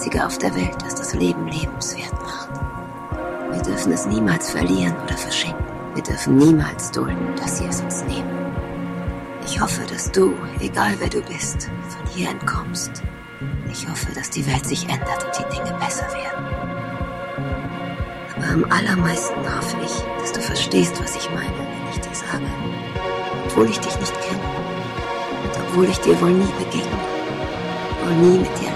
Einzige auf der Welt, das das Leben lebenswert macht. Wir dürfen es niemals verlieren oder verschenken. Wir dürfen niemals dulden, dass sie es uns nehmen. Ich hoffe, dass du, egal wer du bist, von hier entkommst. Ich hoffe, dass die Welt sich ändert und die Dinge besser werden. Aber am allermeisten hoffe ich, dass du verstehst, was ich meine, wenn ich dir sage, obwohl ich dich nicht kenne und obwohl ich dir wohl nie begegne, wohl nie mit dir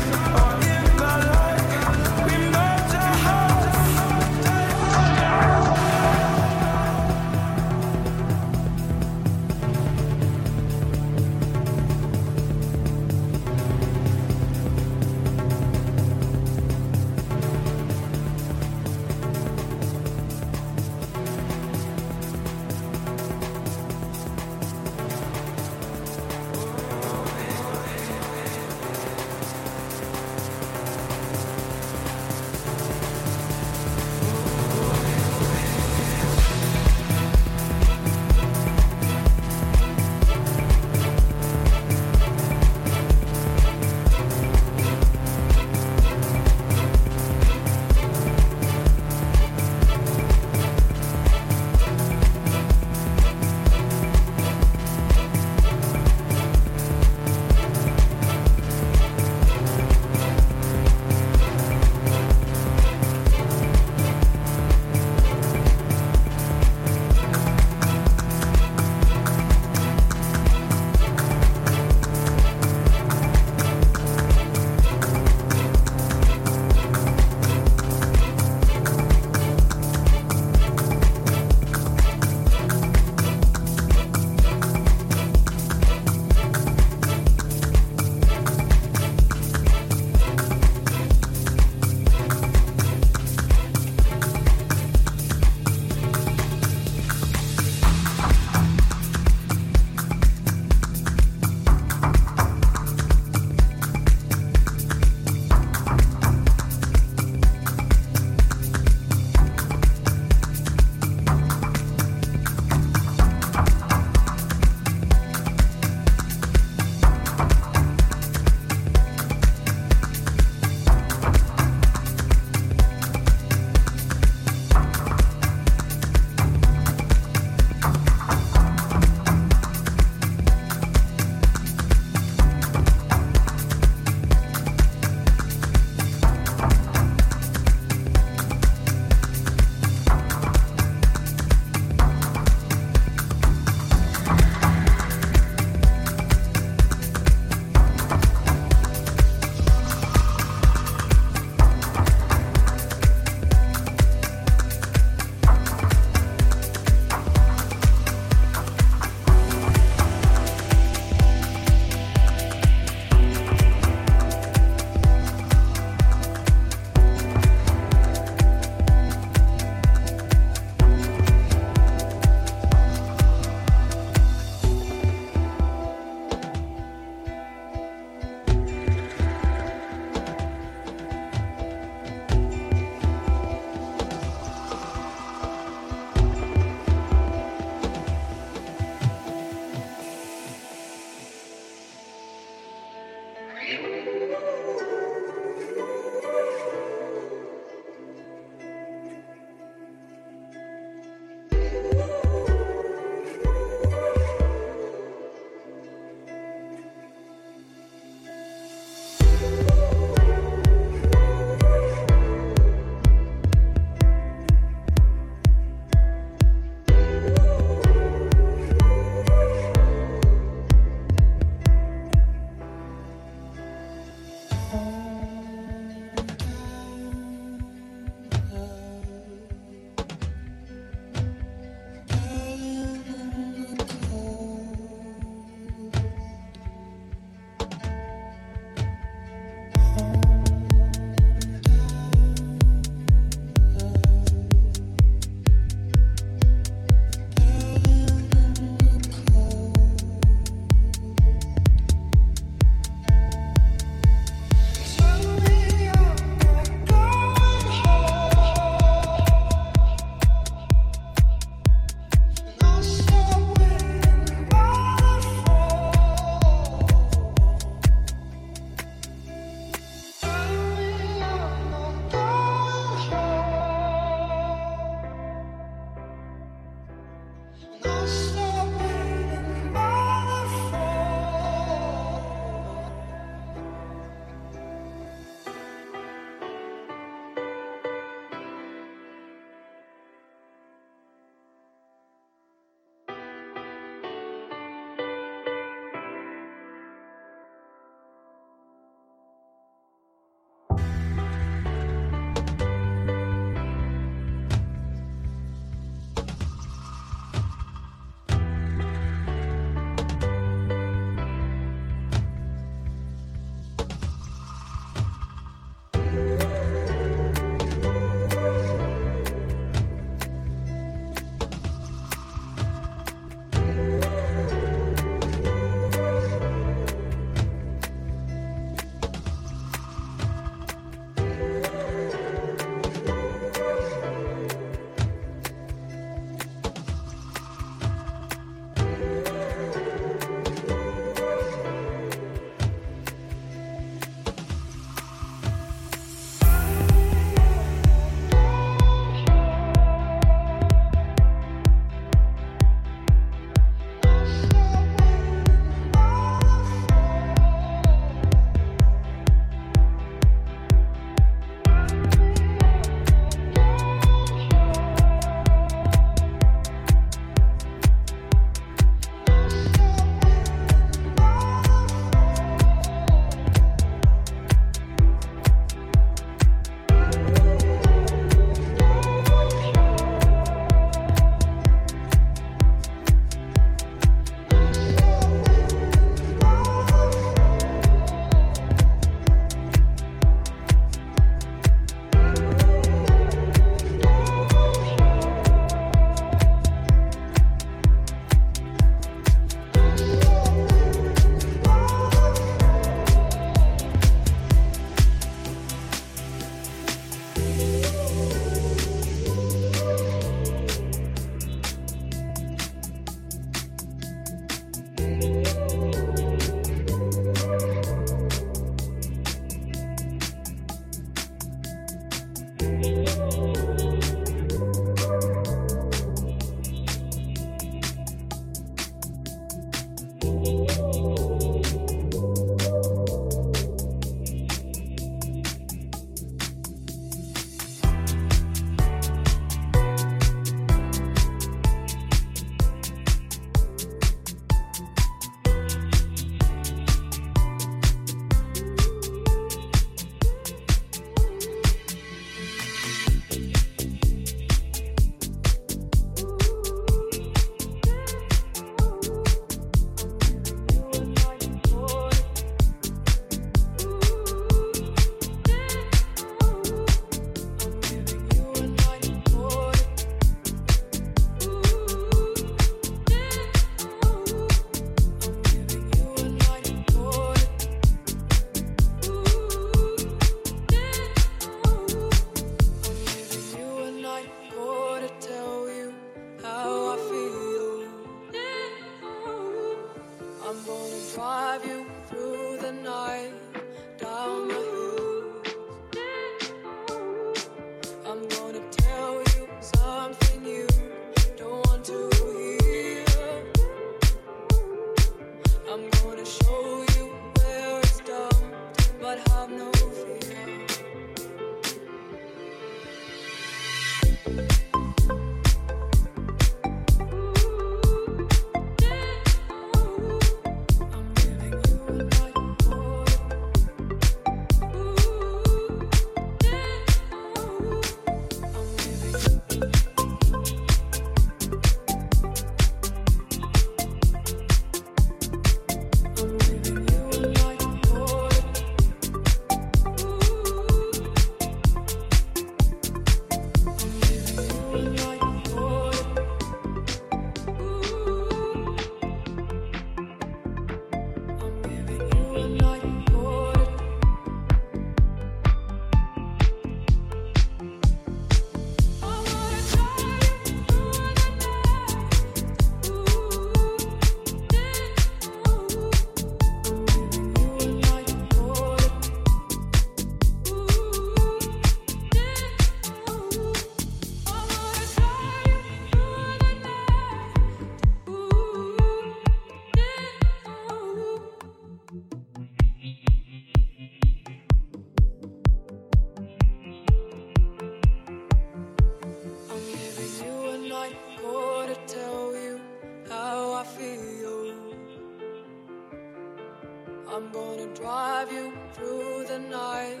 drive you through the night,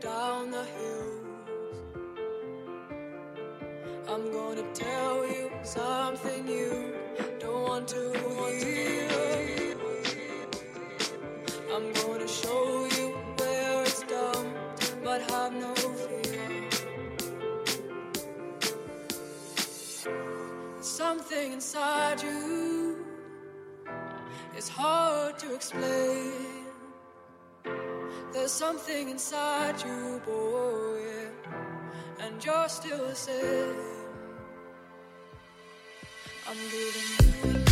down the hills. I'm gonna tell you something you don't want to hear. I'm gonna show you where it's dumb, but have no fear. Something inside you is hard to explain something inside you, boy, and you're still the same. I'm giving you.